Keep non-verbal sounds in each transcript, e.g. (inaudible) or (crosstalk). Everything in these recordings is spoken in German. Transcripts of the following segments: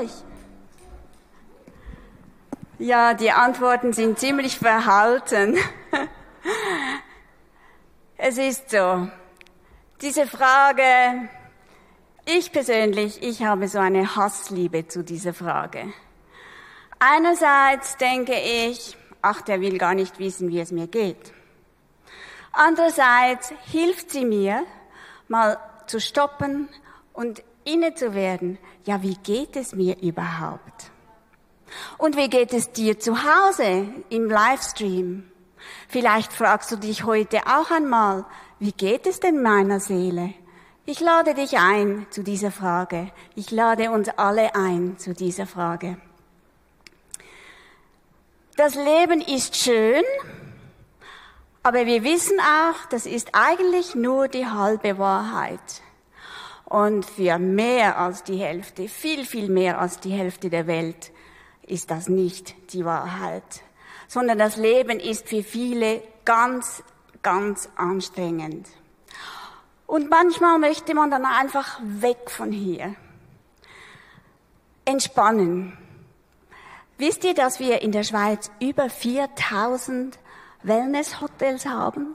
euch? Ja, die Antworten sind ziemlich verhalten. (laughs) Es ist so. Diese Frage, ich persönlich, ich habe so eine Hassliebe zu dieser Frage. Einerseits denke ich, ach, der will gar nicht wissen, wie es mir geht. Andererseits hilft sie mir, mal zu stoppen und inne zu werden. Ja, wie geht es mir überhaupt? Und wie geht es dir zu Hause im Livestream? Vielleicht fragst du dich heute auch einmal, wie geht es denn meiner Seele? Ich lade dich ein zu dieser Frage. Ich lade uns alle ein zu dieser Frage. Das Leben ist schön, aber wir wissen auch, das ist eigentlich nur die halbe Wahrheit. Und für mehr als die Hälfte, viel, viel mehr als die Hälfte der Welt ist das nicht die Wahrheit, sondern das Leben ist für viele ganz, ganz anstrengend. Und manchmal möchte man dann einfach weg von hier. Entspannen. Wisst ihr, dass wir in der Schweiz über 4000 Wellnesshotels haben?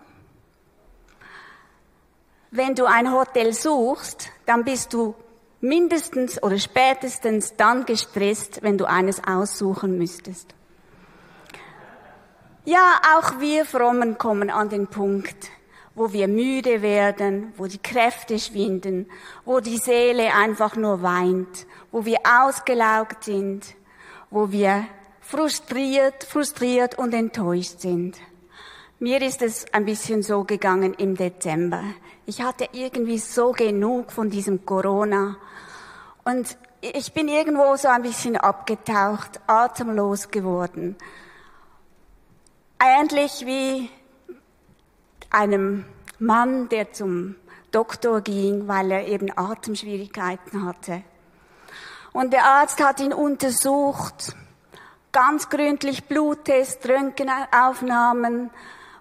Wenn du ein Hotel suchst, dann bist du mindestens oder spätestens dann gestresst, wenn du eines aussuchen müsstest. Ja, auch wir Frommen kommen an den Punkt, wo wir müde werden, wo die Kräfte schwinden, wo die Seele einfach nur weint, wo wir ausgelaugt sind, wo wir frustriert, frustriert und enttäuscht sind. Mir ist es ein bisschen so gegangen im Dezember. Ich hatte irgendwie so genug von diesem Corona und ich bin irgendwo so ein bisschen abgetaucht, atemlos geworden. Ähnlich wie einem Mann, der zum Doktor ging, weil er eben Atemschwierigkeiten hatte. Und der Arzt hat ihn untersucht, ganz gründlich Bluttest, Röntgenaufnahmen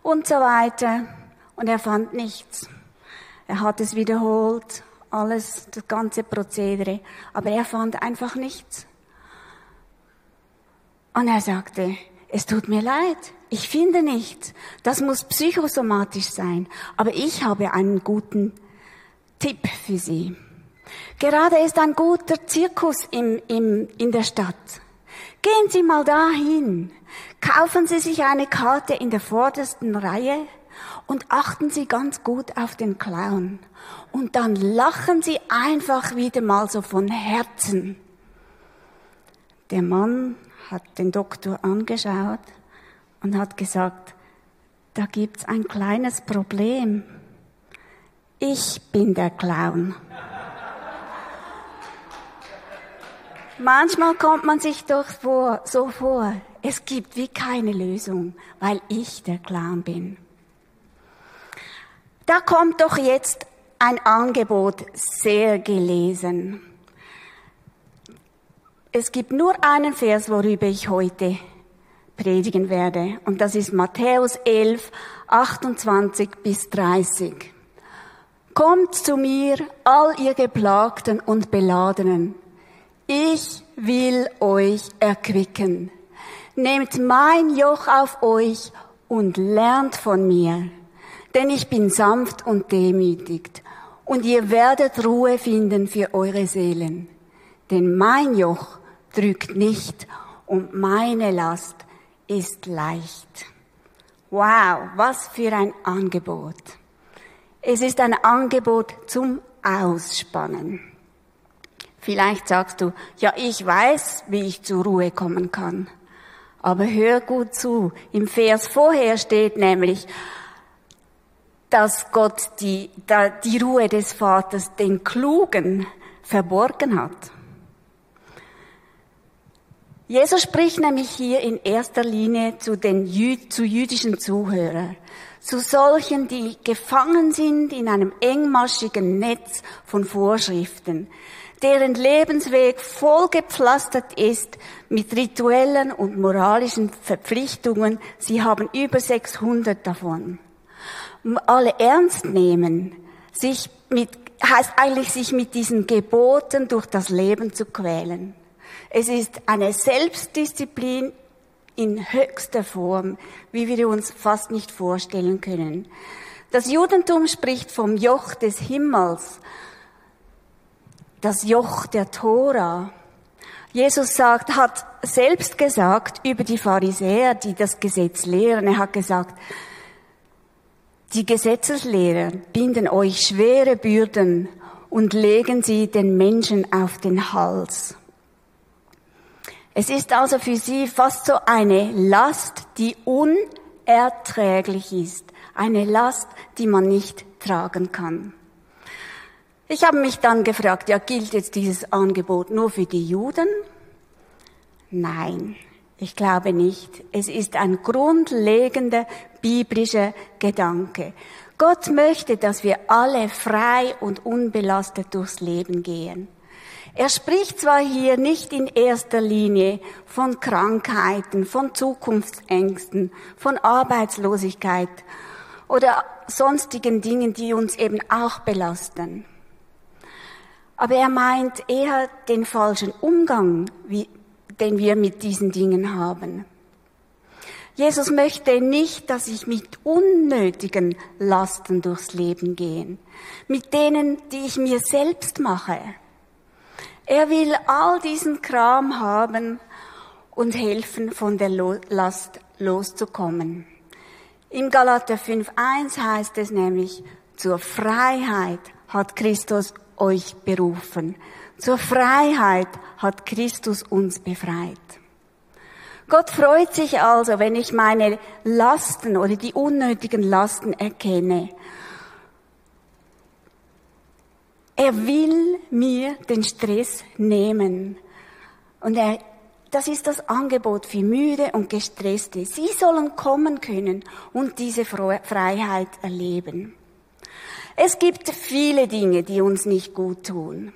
und so weiter. Und er fand nichts. Er hat es wiederholt, alles, das ganze Prozedere, aber er fand einfach nichts. Und er sagte, es tut mir leid, ich finde nichts. Das muss psychosomatisch sein. Aber ich habe einen guten Tipp für Sie. Gerade ist ein guter Zirkus im, im, in der Stadt. Gehen Sie mal dahin. Kaufen Sie sich eine Karte in der vordersten Reihe und achten Sie ganz gut auf den Clown. Und dann lachen Sie einfach wieder mal so von Herzen. Der Mann hat den Doktor angeschaut und hat gesagt, da gibt's ein kleines Problem. Ich bin der Clown. Manchmal kommt man sich doch vor, so vor, es gibt wie keine Lösung, weil ich der Clown bin. Da kommt doch jetzt ein Angebot sehr gelesen. Es gibt nur einen Vers, worüber ich heute predigen werde. Und das ist Matthäus 11, 28 bis 30. Kommt zu mir, all ihr Geplagten und Beladenen. Ich will euch erquicken. Nehmt mein Joch auf euch und lernt von mir, denn ich bin sanft und demütigt, und ihr werdet Ruhe finden für eure Seelen. Denn mein Joch drückt nicht und meine Last ist leicht. Wow, was für ein Angebot. Es ist ein Angebot zum Ausspannen. Vielleicht sagst du, ja, ich weiß, wie ich zur Ruhe kommen kann. Aber hör gut zu. Im Vers vorher steht nämlich, dass Gott die, die Ruhe des Vaters den Klugen verborgen hat. Jesus spricht nämlich hier in erster Linie zu den Jü zu jüdischen Zuhörern, zu solchen, die gefangen sind in einem engmaschigen Netz von Vorschriften, deren Lebensweg vollgepflastert ist mit rituellen und moralischen Verpflichtungen. Sie haben über 600 davon. Alle ernst nehmen, sich mit, heißt eigentlich sich mit diesen Geboten durch das Leben zu quälen. Es ist eine Selbstdisziplin in höchster Form, wie wir uns fast nicht vorstellen können. Das Judentum spricht vom Joch des Himmels, das Joch der Tora. Jesus sagt, hat selbst gesagt über die Pharisäer, die das Gesetz lehren, er hat gesagt, die Gesetzeslehrer binden euch schwere Bürden und legen sie den Menschen auf den Hals. Es ist also für sie fast so eine Last, die unerträglich ist. Eine Last, die man nicht tragen kann. Ich habe mich dann gefragt, ja, gilt jetzt dieses Angebot nur für die Juden? Nein, ich glaube nicht. Es ist ein grundlegender biblischer Gedanke. Gott möchte, dass wir alle frei und unbelastet durchs Leben gehen. Er spricht zwar hier nicht in erster Linie von Krankheiten, von Zukunftsängsten, von Arbeitslosigkeit oder sonstigen Dingen, die uns eben auch belasten. Aber er meint eher den falschen Umgang, den wir mit diesen Dingen haben. Jesus möchte nicht, dass ich mit unnötigen Lasten durchs Leben gehe, mit denen, die ich mir selbst mache. Er will all diesen Kram haben und helfen, von der Last loszukommen. Im Galater 5.1 heißt es nämlich, zur Freiheit hat Christus euch berufen. Zur Freiheit hat Christus uns befreit. Gott freut sich also, wenn ich meine Lasten oder die unnötigen Lasten erkenne Er will mir den Stress nehmen. Und er, das ist das Angebot für müde und gestresste. Sie sollen kommen können und diese Freiheit erleben. Es gibt viele Dinge, die uns nicht gut tun.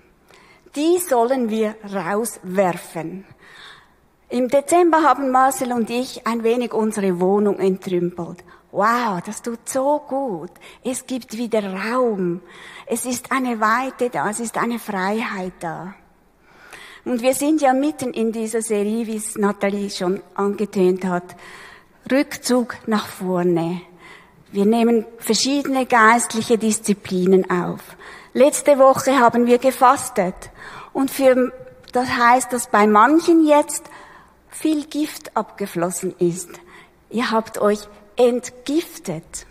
Die sollen wir rauswerfen. Im Dezember haben Marcel und ich ein wenig unsere Wohnung entrümpelt. Wow, das tut so gut. Es gibt wieder Raum. Es ist eine Weite da, es ist eine Freiheit da. Und wir sind ja mitten in dieser Serie, wie es Nathalie schon angetönt hat. Rückzug nach vorne. Wir nehmen verschiedene geistliche Disziplinen auf. Letzte Woche haben wir gefastet. Und für, das heißt, dass bei manchen jetzt viel Gift abgeflossen ist. Ihr habt euch entgiftet.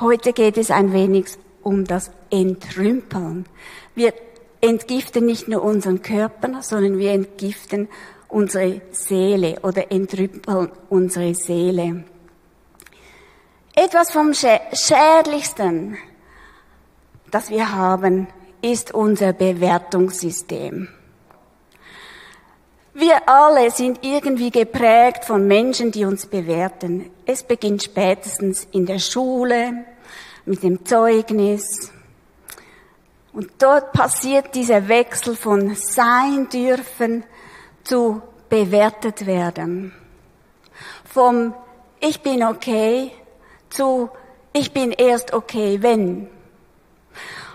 Heute geht es ein wenig um das Entrümpeln. Wir entgiften nicht nur unseren Körper, sondern wir entgiften unsere Seele oder entrümpeln unsere Seele. Etwas vom Schädlichsten, das wir haben, ist unser Bewertungssystem. Wir alle sind irgendwie geprägt von Menschen, die uns bewerten. Es beginnt spätestens in der Schule, mit dem Zeugnis. Und dort passiert dieser Wechsel von sein dürfen zu bewertet werden. Vom ich bin okay zu ich bin erst okay, wenn.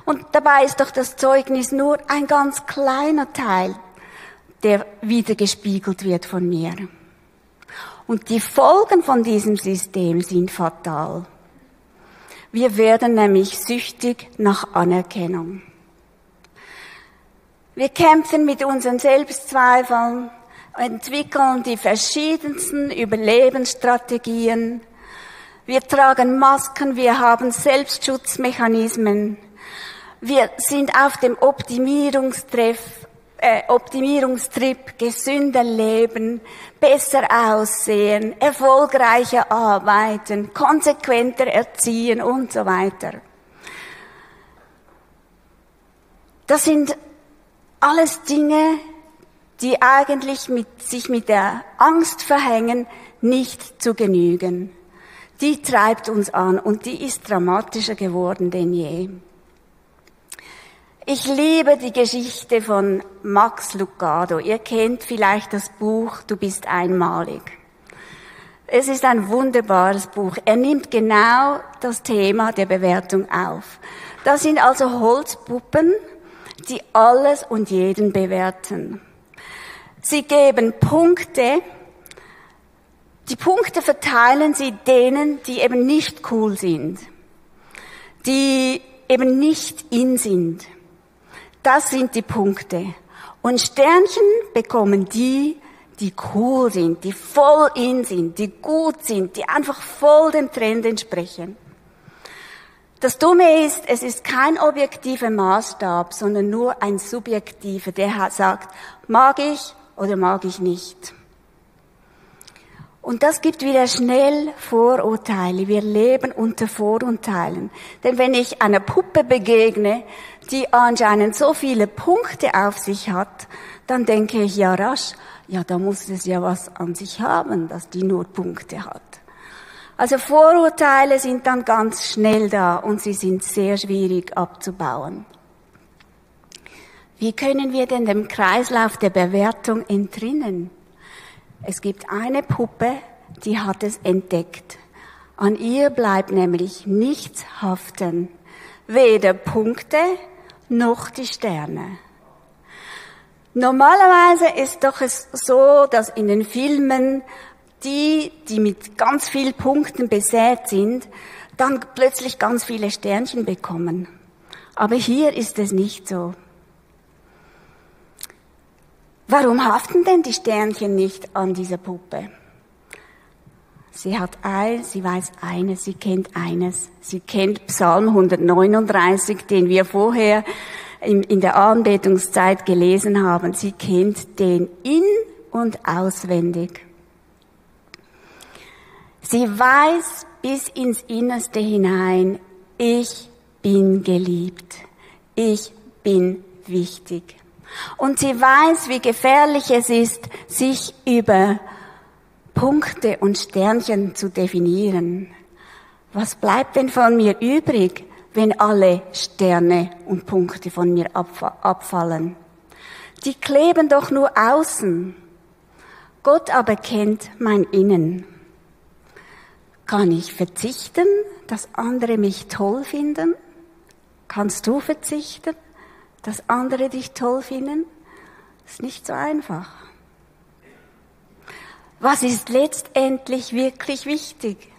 Und dabei ist doch das Zeugnis nur ein ganz kleiner Teil, der wiedergespiegelt wird von mir. Und die Folgen von diesem System sind fatal. Wir werden nämlich süchtig nach Anerkennung. Wir kämpfen mit unseren Selbstzweifeln, entwickeln die verschiedensten Überlebensstrategien. Wir tragen Masken, wir haben Selbstschutzmechanismen. Wir sind auf dem Optimierungstreff äh, Optimierungstrip, gesünder leben, besser aussehen, erfolgreicher arbeiten, konsequenter erziehen und so weiter. Das sind alles Dinge, die eigentlich mit, sich mit der Angst verhängen, nicht zu genügen. Die treibt uns an und die ist dramatischer geworden denn je. Ich liebe die Geschichte von Max Lucado. Ihr kennt vielleicht das Buch Du bist einmalig. Es ist ein wunderbares Buch. Er nimmt genau das Thema der Bewertung auf. Das sind also Holzpuppen, die alles und jeden bewerten. Sie geben Punkte. Die Punkte verteilen sie denen, die eben nicht cool sind, die eben nicht in sind. Das sind die Punkte. Und Sternchen bekommen die, die cool sind, die voll in sind, die gut sind, die einfach voll dem Trend entsprechen. Das Dumme ist, es ist kein objektiver Maßstab, sondern nur ein subjektiver, der sagt, mag ich oder mag ich nicht. Und das gibt wieder schnell Vorurteile. Wir leben unter Vorurteilen. Denn wenn ich einer Puppe begegne, die anscheinend so viele Punkte auf sich hat, dann denke ich ja rasch, ja, da muss es ja was an sich haben, dass die nur Punkte hat. Also Vorurteile sind dann ganz schnell da und sie sind sehr schwierig abzubauen. Wie können wir denn dem Kreislauf der Bewertung entrinnen? Es gibt eine Puppe, die hat es entdeckt. An ihr bleibt nämlich nichts haften. Weder Punkte noch die Sterne. Normalerweise ist doch es so, dass in den Filmen die, die mit ganz vielen Punkten besät sind, dann plötzlich ganz viele Sternchen bekommen. Aber hier ist es nicht so. Warum haften denn die Sternchen nicht an dieser Puppe? Sie hat ein, sie weiß eines, sie kennt eines. Sie kennt Psalm 139, den wir vorher in der Anbetungszeit gelesen haben. Sie kennt den in und auswendig. Sie weiß bis ins Innerste hinein, ich bin geliebt, ich bin wichtig. Und sie weiß, wie gefährlich es ist, sich über Punkte und Sternchen zu definieren. Was bleibt denn von mir übrig, wenn alle Sterne und Punkte von mir abfallen? Die kleben doch nur außen. Gott aber kennt mein Innen. Kann ich verzichten, dass andere mich toll finden? Kannst du verzichten, dass andere dich toll finden? Ist nicht so einfach. Was ist letztendlich wirklich wichtig?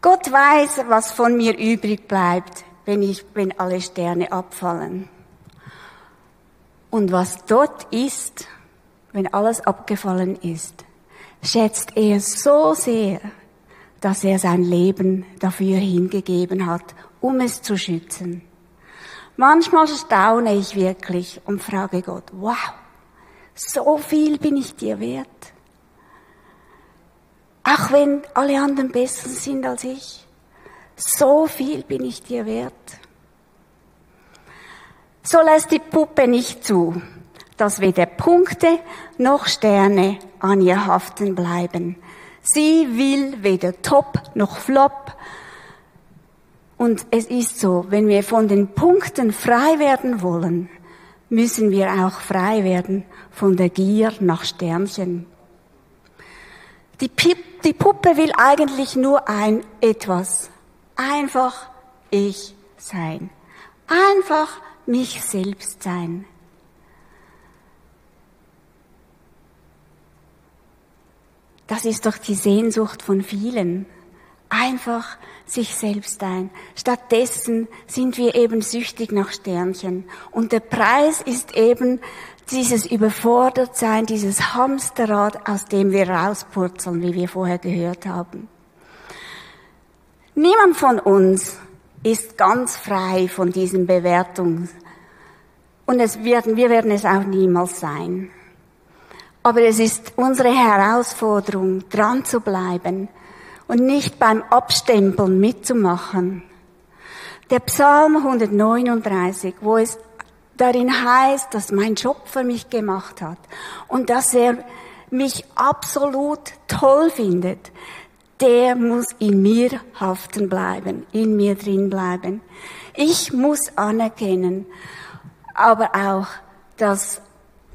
Gott weiß, was von mir übrig bleibt, wenn ich, wenn alle Sterne abfallen. Und was dort ist, wenn alles abgefallen ist, schätzt er so sehr, dass er sein Leben dafür hingegeben hat, um es zu schützen. Manchmal staune ich wirklich und frage Gott, wow, so viel bin ich dir wert. Auch wenn alle anderen besser sind als ich, so viel bin ich dir wert. So lässt die Puppe nicht zu, dass weder Punkte noch Sterne an ihr haften bleiben. Sie will weder Top noch Flop. Und es ist so, wenn wir von den Punkten frei werden wollen, müssen wir auch frei werden von der Gier nach Sternchen. Die, Pip, die Puppe will eigentlich nur ein etwas. Einfach ich sein. Einfach mich selbst sein. Das ist doch die Sehnsucht von vielen. Einfach sich selbst ein. Stattdessen sind wir eben süchtig nach Sternchen. Und der Preis ist eben dieses Überfordertsein, dieses Hamsterrad, aus dem wir rauspurzeln, wie wir vorher gehört haben. Niemand von uns ist ganz frei von diesen Bewertungen. Und es werden, wir werden es auch niemals sein. Aber es ist unsere Herausforderung, dran zu bleiben und nicht beim Abstempeln mitzumachen. Der Psalm 139, wo es darin heißt, dass mein Schöpfer mich gemacht hat und dass er mich absolut toll findet, der muss in mir haften bleiben, in mir drin bleiben. Ich muss anerkennen, aber auch, dass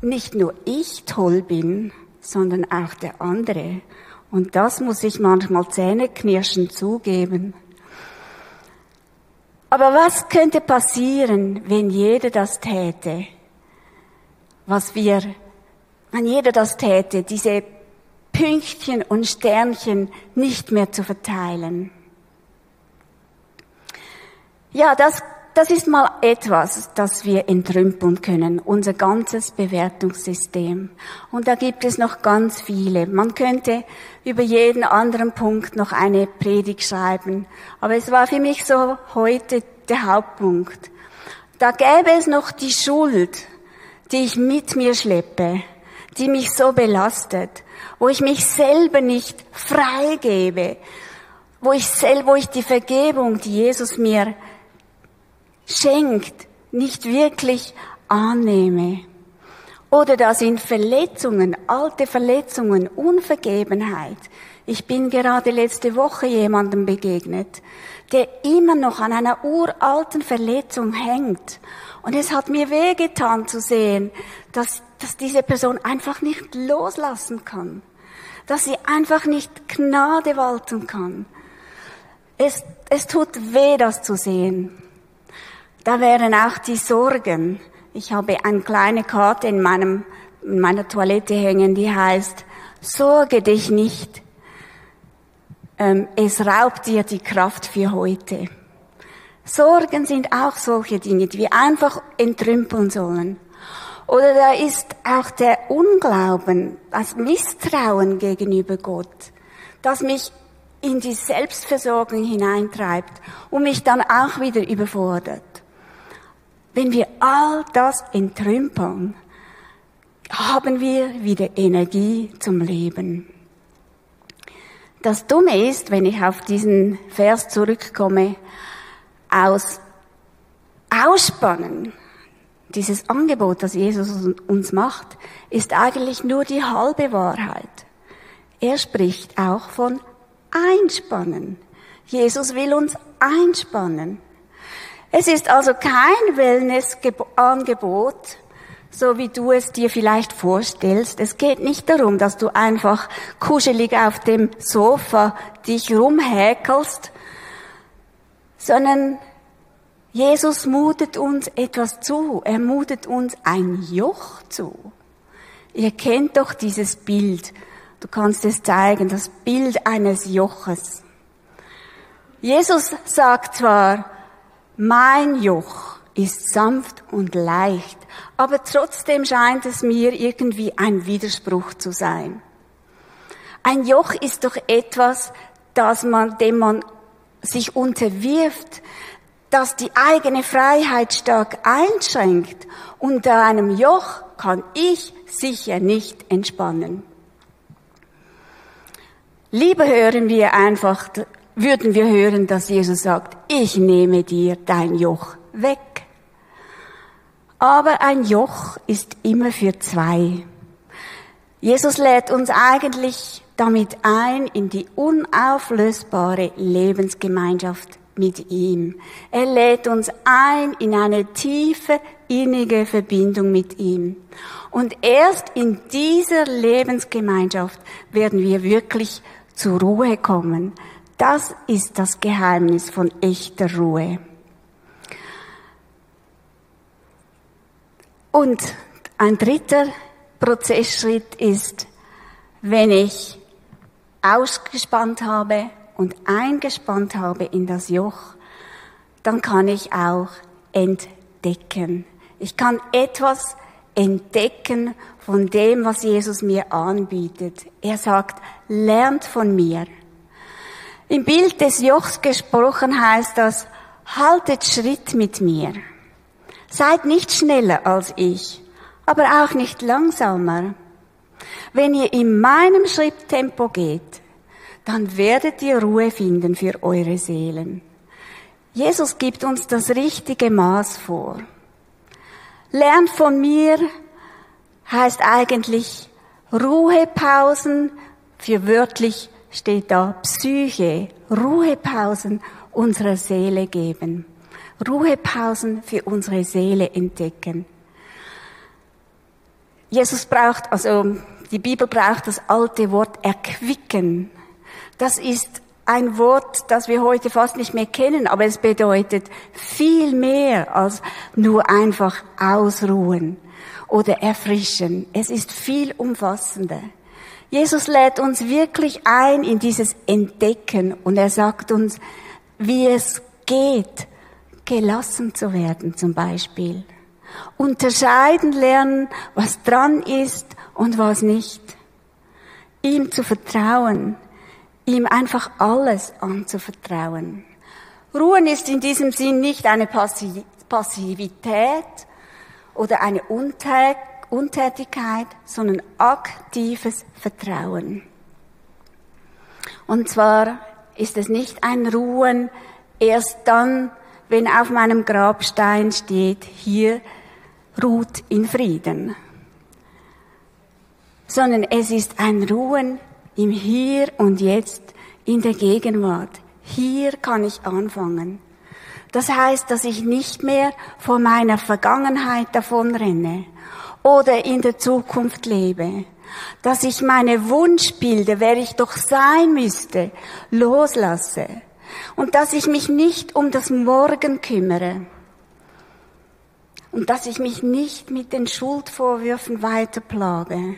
nicht nur ich toll bin, sondern auch der andere. Und das muss ich manchmal zähneknirschend zugeben. Aber was könnte passieren, wenn jeder das täte, was wir wenn jeder das täte, diese Pünktchen und Sternchen nicht mehr zu verteilen. Ja, das, das ist mal etwas, das wir entrümpeln können, unser ganzes Bewertungssystem. Und da gibt es noch ganz viele. Man könnte über jeden anderen Punkt noch eine Predigt schreiben. Aber es war für mich so heute der Hauptpunkt. Da gäbe es noch die Schuld, die ich mit mir schleppe, die mich so belastet, wo ich mich selber nicht freigebe, wo ich selber, wo ich die Vergebung, die Jesus mir schenkt, nicht wirklich annehme. Oder da sind Verletzungen, alte Verletzungen, Unvergebenheit. Ich bin gerade letzte Woche jemandem begegnet, der immer noch an einer uralten Verletzung hängt. Und es hat mir wehgetan zu sehen, dass, dass diese Person einfach nicht loslassen kann. Dass sie einfach nicht Gnade walten kann. Es, es tut weh, das zu sehen. Da wären auch die Sorgen. Ich habe eine kleine Karte in meinem, in meiner Toilette hängen, die heißt, Sorge dich nicht. Ähm, es raubt dir die Kraft für heute. Sorgen sind auch solche Dinge, die wir einfach entrümpeln sollen. Oder da ist auch der Unglauben, das Misstrauen gegenüber Gott, das mich in die Selbstversorgung hineintreibt und mich dann auch wieder überfordert. Wenn wir all das entrümpeln, haben wir wieder Energie zum Leben. Das Dumme ist, wenn ich auf diesen Vers zurückkomme, aus Ausspannen, dieses Angebot, das Jesus uns macht, ist eigentlich nur die halbe Wahrheit. Er spricht auch von Einspannen. Jesus will uns einspannen. Es ist also kein Wellnessangebot, so wie du es dir vielleicht vorstellst. Es geht nicht darum, dass du einfach kuschelig auf dem Sofa dich rumhäkelst, sondern Jesus mutet uns etwas zu. Er mutet uns ein Joch zu. Ihr kennt doch dieses Bild. Du kannst es zeigen, das Bild eines Joches. Jesus sagt zwar, mein Joch ist sanft und leicht, aber trotzdem scheint es mir irgendwie ein Widerspruch zu sein. Ein Joch ist doch etwas, das man, dem man sich unterwirft, das die eigene Freiheit stark einschränkt. Unter einem Joch kann ich sicher nicht entspannen. Lieber hören wir einfach würden wir hören, dass Jesus sagt, ich nehme dir dein Joch weg. Aber ein Joch ist immer für zwei. Jesus lädt uns eigentlich damit ein in die unauflösbare Lebensgemeinschaft mit ihm. Er lädt uns ein in eine tiefe, innige Verbindung mit ihm. Und erst in dieser Lebensgemeinschaft werden wir wirklich zur Ruhe kommen, das ist das Geheimnis von echter Ruhe. Und ein dritter Prozessschritt ist, wenn ich ausgespannt habe und eingespannt habe in das Joch, dann kann ich auch entdecken. Ich kann etwas entdecken von dem, was Jesus mir anbietet. Er sagt, lernt von mir. Im Bild des Jochs gesprochen heißt das, haltet Schritt mit mir. Seid nicht schneller als ich, aber auch nicht langsamer. Wenn ihr in meinem Schritttempo geht, dann werdet ihr Ruhe finden für eure Seelen. Jesus gibt uns das richtige Maß vor. Lernt von mir heißt eigentlich Ruhepausen für wörtlich steht da Psyche, Ruhepausen unserer Seele geben. Ruhepausen für unsere Seele entdecken. Jesus braucht, also die Bibel braucht das alte Wort erquicken. Das ist ein Wort, das wir heute fast nicht mehr kennen, aber es bedeutet viel mehr als nur einfach ausruhen. oder erfrischen. Es ist viel umfassender. Jesus lädt uns wirklich ein in dieses Entdecken und er sagt uns, wie es geht, gelassen zu werden zum Beispiel. Unterscheiden lernen, was dran ist und was nicht. Ihm zu vertrauen, ihm einfach alles anzuvertrauen. Ruhen ist in diesem Sinn nicht eine Passivität oder eine Untätigkeit, sondern aktives Vertrauen. Und zwar ist es nicht ein Ruhen erst dann, wenn auf meinem Grabstein steht, hier ruht in Frieden, sondern es ist ein Ruhen im Hier und Jetzt, in der Gegenwart. Hier kann ich anfangen. Das heißt, dass ich nicht mehr vor meiner Vergangenheit davonrenne oder in der Zukunft lebe. Dass ich meine Wunschbilder, wer ich doch sein müsste, loslasse. Und dass ich mich nicht um das Morgen kümmere. Und dass ich mich nicht mit den Schuldvorwürfen weiter plage.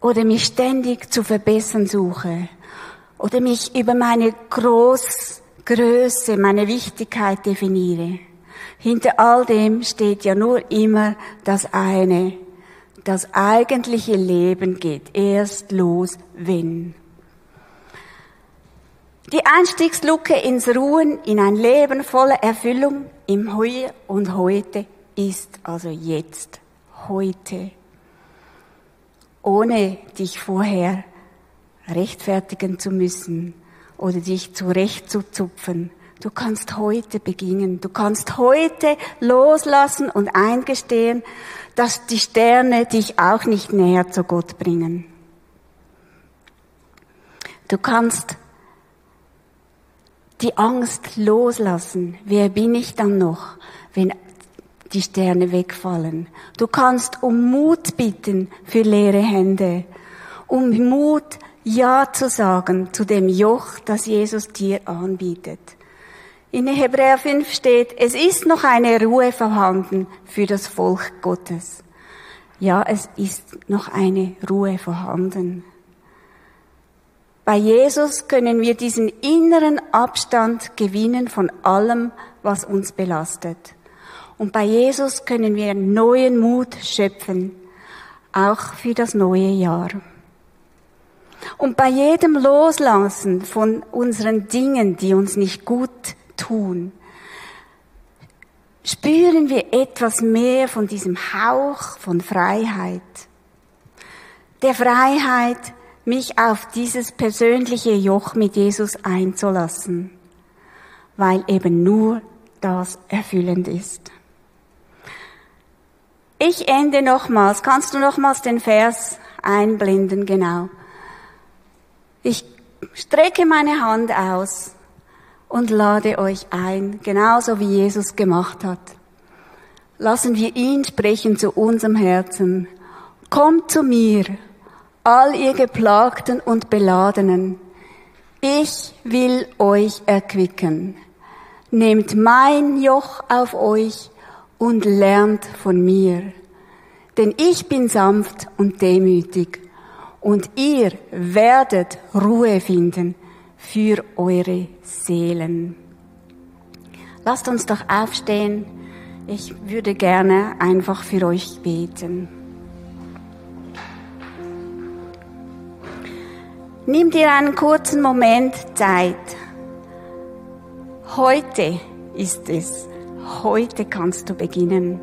Oder mich ständig zu verbessern suche. Oder mich über meine Großgröße, meine Wichtigkeit definiere. Hinter all dem steht ja nur immer das eine. Das eigentliche Leben geht erst los, wenn. Die Einstiegsluke ins Ruhen, in ein Leben voller Erfüllung im Hier und Heute ist also jetzt, heute. Ohne dich vorher rechtfertigen zu müssen oder dich zurechtzuzupfen. Du kannst heute beginnen. Du kannst heute loslassen und eingestehen, dass die Sterne dich auch nicht näher zu Gott bringen. Du kannst die Angst loslassen. Wer bin ich dann noch, wenn die Sterne wegfallen? Du kannst um Mut bitten für leere Hände, um Mut Ja zu sagen zu dem Joch, das Jesus dir anbietet. In Hebräer 5 steht, es ist noch eine Ruhe vorhanden für das Volk Gottes. Ja, es ist noch eine Ruhe vorhanden. Bei Jesus können wir diesen inneren Abstand gewinnen von allem, was uns belastet. Und bei Jesus können wir neuen Mut schöpfen, auch für das neue Jahr. Und bei jedem Loslassen von unseren Dingen, die uns nicht gut tun, spüren wir etwas mehr von diesem Hauch von Freiheit. Der Freiheit, mich auf dieses persönliche Joch mit Jesus einzulassen, weil eben nur das erfüllend ist. Ich ende nochmals. Kannst du nochmals den Vers einblenden, genau. Ich strecke meine Hand aus und lade euch ein, genauso wie Jesus gemacht hat. Lassen wir ihn sprechen zu unserem Herzen. Kommt zu mir, all ihr Geplagten und Beladenen, ich will euch erquicken. Nehmt mein Joch auf euch und lernt von mir. Denn ich bin sanft und demütig, und ihr werdet Ruhe finden für eure Seelen. Lasst uns doch aufstehen. Ich würde gerne einfach für euch beten. Nimm dir einen kurzen Moment Zeit. Heute ist es. Heute kannst du beginnen.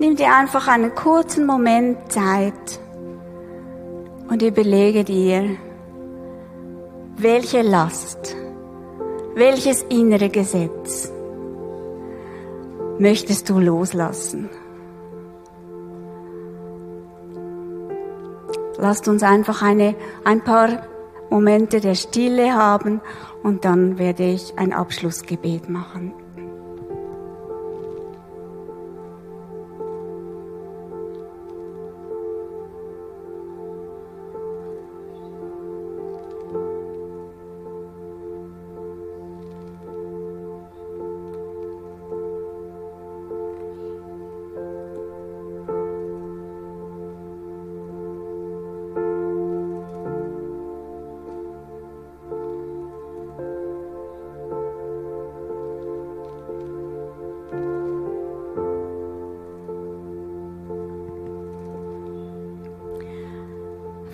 Nimm dir einfach einen kurzen Moment Zeit und überlege dir, welche Last, welches innere Gesetz möchtest du loslassen? Lasst uns einfach eine, ein paar Momente der Stille haben und dann werde ich ein Abschlussgebet machen.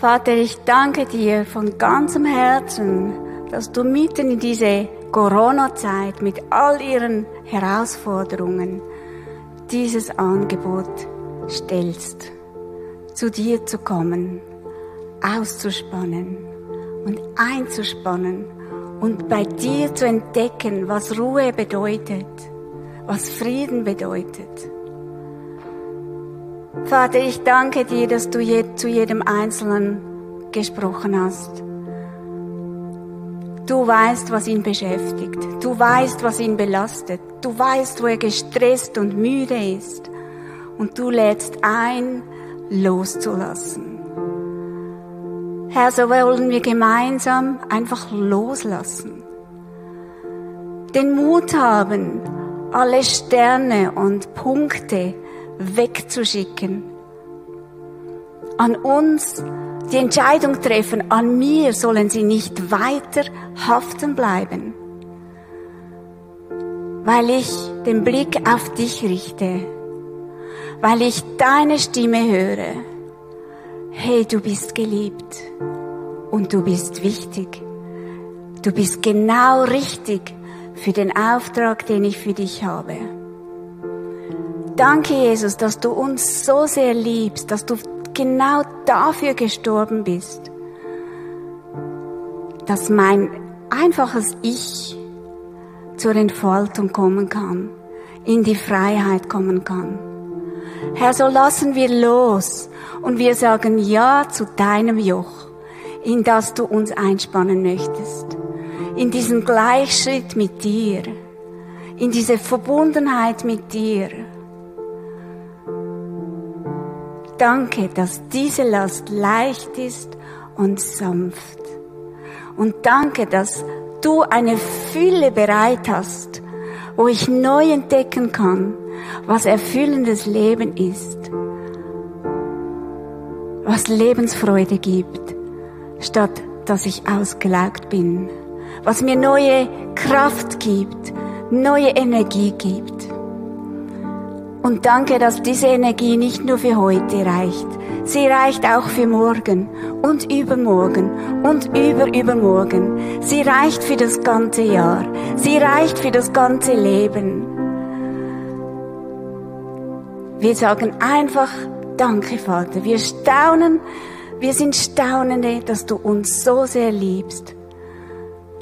Vater, ich danke dir von ganzem Herzen, dass du mitten in diese Corona-Zeit mit all ihren Herausforderungen dieses Angebot stellst, zu dir zu kommen, auszuspannen und einzuspannen und bei dir zu entdecken, was Ruhe bedeutet, was Frieden bedeutet. Vater, ich danke dir, dass du zu jedem Einzelnen gesprochen hast. Du weißt, was ihn beschäftigt. Du weißt, was ihn belastet. Du weißt, wo er gestresst und müde ist. Und du lädst ein, loszulassen. Herr, so wollen wir gemeinsam einfach loslassen. Den Mut haben, alle Sterne und Punkte wegzuschicken. An uns die Entscheidung treffen, an mir sollen sie nicht weiter haften bleiben, weil ich den Blick auf dich richte, weil ich deine Stimme höre. Hey, du bist geliebt und du bist wichtig. Du bist genau richtig für den Auftrag, den ich für dich habe. Danke, Jesus, dass du uns so sehr liebst, dass du genau dafür gestorben bist, dass mein einfaches Ich zur Entfaltung kommen kann, in die Freiheit kommen kann. Herr, so lassen wir los und wir sagen Ja zu deinem Joch, in das du uns einspannen möchtest, in diesen Gleichschritt mit dir, in diese Verbundenheit mit dir. Danke, dass diese Last leicht ist und sanft. Und danke, dass du eine Fülle bereit hast, wo ich neu entdecken kann, was erfüllendes Leben ist, was Lebensfreude gibt, statt dass ich ausgelaugt bin, was mir neue Kraft gibt, neue Energie gibt. Und danke, dass diese Energie nicht nur für heute reicht. Sie reicht auch für morgen und übermorgen und überübermorgen. Sie reicht für das ganze Jahr. Sie reicht für das ganze Leben. Wir sagen einfach Danke, Vater. Wir staunen, wir sind Staunende, dass du uns so sehr liebst,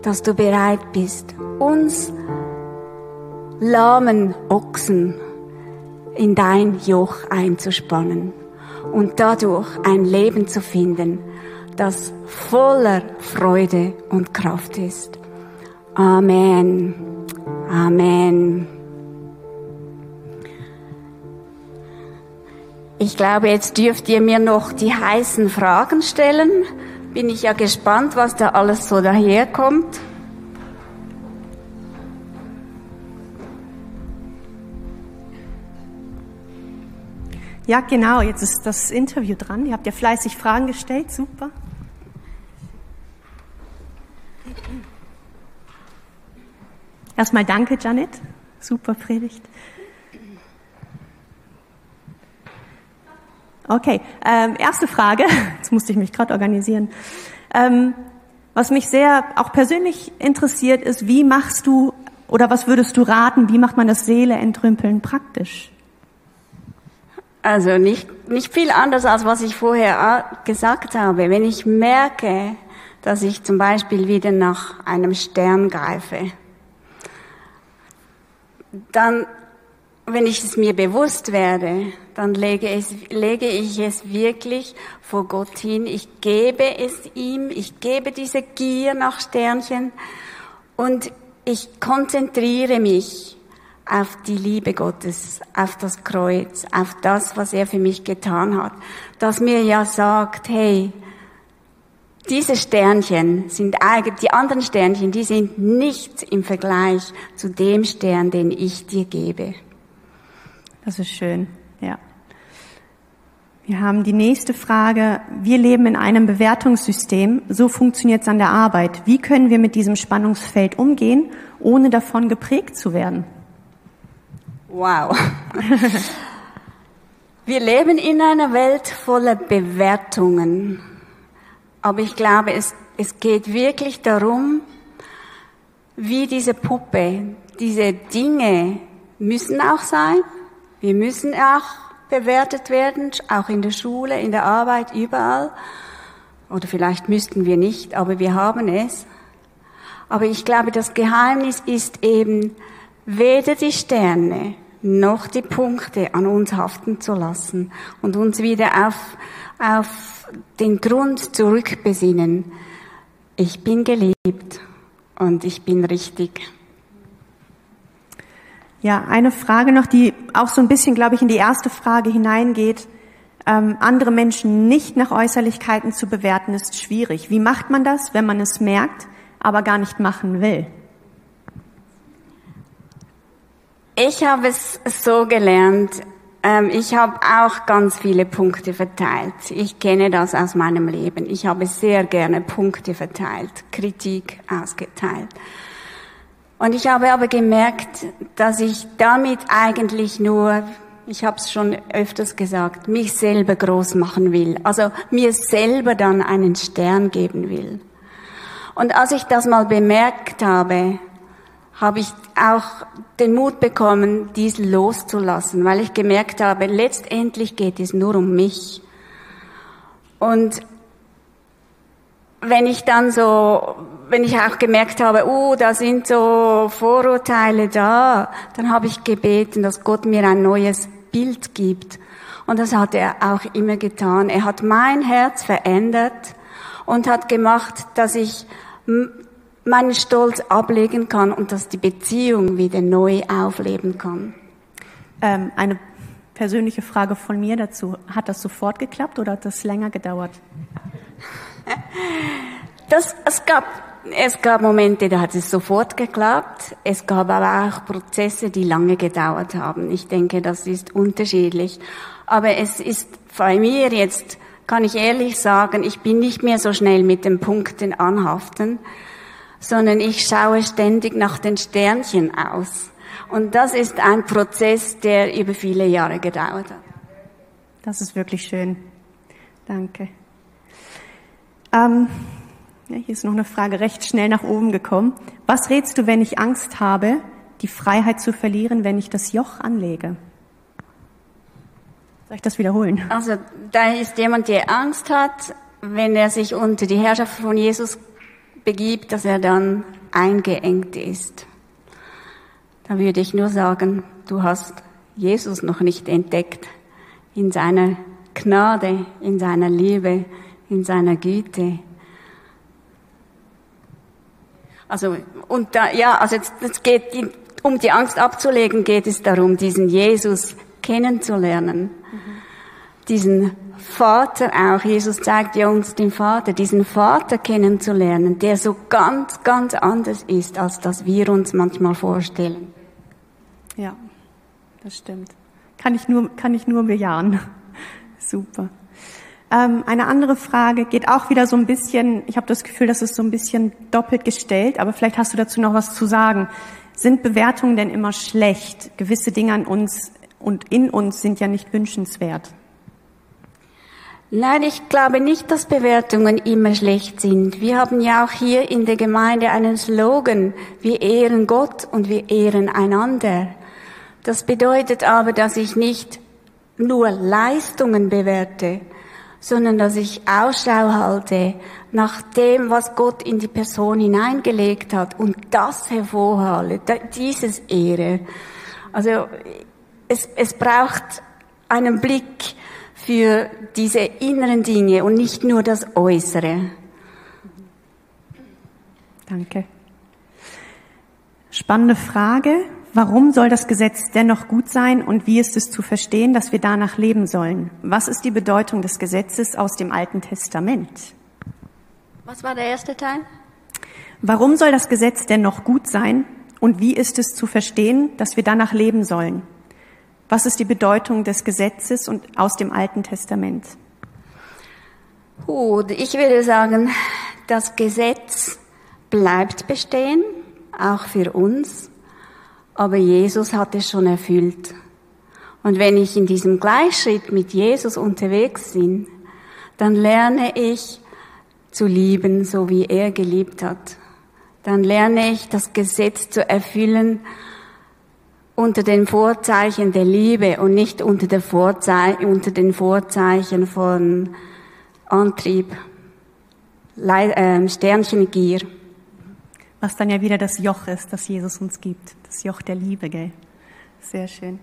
dass du bereit bist, uns lahmen Ochsen in dein Joch einzuspannen und dadurch ein Leben zu finden, das voller Freude und Kraft ist. Amen. Amen. Ich glaube, jetzt dürft ihr mir noch die heißen Fragen stellen. Bin ich ja gespannt, was da alles so daherkommt. Ja, genau, jetzt ist das Interview dran. Ihr habt ja fleißig Fragen gestellt, super. Erstmal danke, Janet. Super Predigt. Okay, ähm, erste Frage. (laughs) Jetzt musste ich mich gerade organisieren. Ähm, was mich sehr auch persönlich interessiert, ist, wie machst du oder was würdest du raten, wie macht man das Seele entrümpeln praktisch? Also nicht, nicht viel anders, als was ich vorher gesagt habe. Wenn ich merke, dass ich zum Beispiel wieder nach einem Stern greife, dann, wenn ich es mir bewusst werde, dann lege, es, lege ich es wirklich vor Gott hin. Ich gebe es ihm, ich gebe diese Gier nach Sternchen und ich konzentriere mich auf die Liebe Gottes, auf das Kreuz, auf das, was er für mich getan hat, dass mir ja sagt, hey, diese Sternchen sind eigentlich, die anderen Sternchen, die sind nichts im Vergleich zu dem Stern, den ich dir gebe. Das ist schön, ja. Wir haben die nächste Frage. Wir leben in einem Bewertungssystem. So funktioniert es an der Arbeit. Wie können wir mit diesem Spannungsfeld umgehen, ohne davon geprägt zu werden? Wow. Wir leben in einer Welt voller Bewertungen. Aber ich glaube, es, es geht wirklich darum, wie diese Puppe, diese Dinge müssen auch sein. Wir müssen auch bewertet werden, auch in der Schule, in der Arbeit, überall. Oder vielleicht müssten wir nicht, aber wir haben es. Aber ich glaube, das Geheimnis ist eben, weder die Sterne noch die Punkte an uns haften zu lassen und uns wieder auf, auf den Grund zurückbesinnen. Ich bin geliebt und ich bin richtig. Ja, eine Frage noch, die auch so ein bisschen, glaube ich, in die erste Frage hineingeht. Ähm, andere Menschen nicht nach Äußerlichkeiten zu bewerten, ist schwierig. Wie macht man das, wenn man es merkt, aber gar nicht machen will? Ich habe es so gelernt. Ähm, ich habe auch ganz viele Punkte verteilt. Ich kenne das aus meinem Leben. Ich habe sehr gerne Punkte verteilt, Kritik ausgeteilt. Und ich habe aber gemerkt, dass ich damit eigentlich nur, ich habe es schon öfters gesagt, mich selber groß machen will. Also mir selber dann einen Stern geben will. Und als ich das mal bemerkt habe, habe ich auch den Mut bekommen, dies loszulassen, weil ich gemerkt habe, letztendlich geht es nur um mich. Und wenn ich dann so, wenn ich auch gemerkt habe, oh, da sind so Vorurteile da, dann habe ich gebeten, dass Gott mir ein neues Bild gibt. Und das hat er auch immer getan. Er hat mein Herz verändert und hat gemacht, dass ich meinen Stolz ablegen kann und dass die Beziehung wieder neu aufleben kann. Ähm, eine persönliche Frage von mir dazu. Hat das sofort geklappt oder hat das länger gedauert? (laughs) Das, es gab, es gab Momente, da hat es sofort geklappt. Es gab aber auch Prozesse, die lange gedauert haben. Ich denke, das ist unterschiedlich. Aber es ist bei mir jetzt, kann ich ehrlich sagen, ich bin nicht mehr so schnell mit den Punkten anhaften, sondern ich schaue ständig nach den Sternchen aus. Und das ist ein Prozess, der über viele Jahre gedauert hat. Das ist wirklich schön. Danke. Ähm, ja, hier ist noch eine Frage recht schnell nach oben gekommen. Was rätst du, wenn ich Angst habe, die Freiheit zu verlieren, wenn ich das Joch anlege? Soll ich das wiederholen? Also da ist jemand, der Angst hat, wenn er sich unter die Herrschaft von Jesus begibt, dass er dann eingeengt ist. Da würde ich nur sagen, du hast Jesus noch nicht entdeckt in seiner Gnade, in seiner Liebe, in seiner Güte. Also, und da, ja, also es geht, um die Angst abzulegen, geht es darum, diesen Jesus kennenzulernen. Mhm. Diesen Vater auch, Jesus zeigt ja uns den Vater, diesen Vater kennenzulernen, der so ganz, ganz anders ist, als das wir uns manchmal vorstellen. Ja, das stimmt. Kann ich nur, kann ich nur bejahen. Super. Ähm, eine andere Frage geht auch wieder so ein bisschen, ich habe das Gefühl, das ist so ein bisschen doppelt gestellt, aber vielleicht hast du dazu noch was zu sagen. Sind Bewertungen denn immer schlecht? Gewisse Dinge an uns und in uns sind ja nicht wünschenswert. Nein, ich glaube nicht, dass Bewertungen immer schlecht sind. Wir haben ja auch hier in der Gemeinde einen Slogan, wir ehren Gott und wir ehren einander. Das bedeutet aber, dass ich nicht nur Leistungen bewerte, sondern dass ich Ausschau halte nach dem, was Gott in die Person hineingelegt hat und das hervorhalte, dieses Ehre. Also es, es braucht einen Blick für diese inneren Dinge und nicht nur das Äußere. Danke. Spannende Frage. Warum soll das Gesetz dennoch gut sein und wie ist es zu verstehen, dass wir danach leben sollen? Was ist die Bedeutung des Gesetzes aus dem Alten Testament? Was war der erste Teil? Warum soll das Gesetz dennoch gut sein und wie ist es zu verstehen, dass wir danach leben sollen? Was ist die Bedeutung des Gesetzes und aus dem Alten Testament? Gut, ich würde sagen, das Gesetz bleibt bestehen, auch für uns, aber Jesus hat es schon erfüllt. Und wenn ich in diesem Gleichschritt mit Jesus unterwegs bin, dann lerne ich zu lieben, so wie er geliebt hat. Dann lerne ich das Gesetz zu erfüllen unter den Vorzeichen der Liebe und nicht unter, der Vorzei unter den Vorzeichen von Antrieb, Le äh, Sternchengier. Was dann ja wieder das Joch ist, das Jesus uns gibt. Das Joch der Liebe, gell? Sehr schön.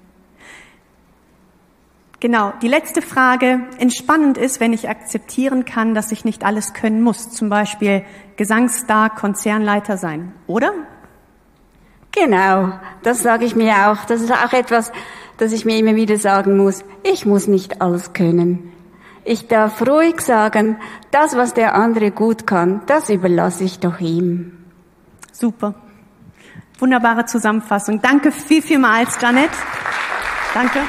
Genau, die letzte Frage. Entspannend ist, wenn ich akzeptieren kann, dass ich nicht alles können muss. Zum Beispiel Gesangsstar, Konzernleiter sein. Oder? Genau, das sage ich mir auch. Das ist auch etwas, das ich mir immer wieder sagen muss. Ich muss nicht alles können. Ich darf ruhig sagen, das, was der andere gut kann, das überlasse ich doch ihm. Super. Wunderbare Zusammenfassung. Danke viel, vielmals, Janet. Danke.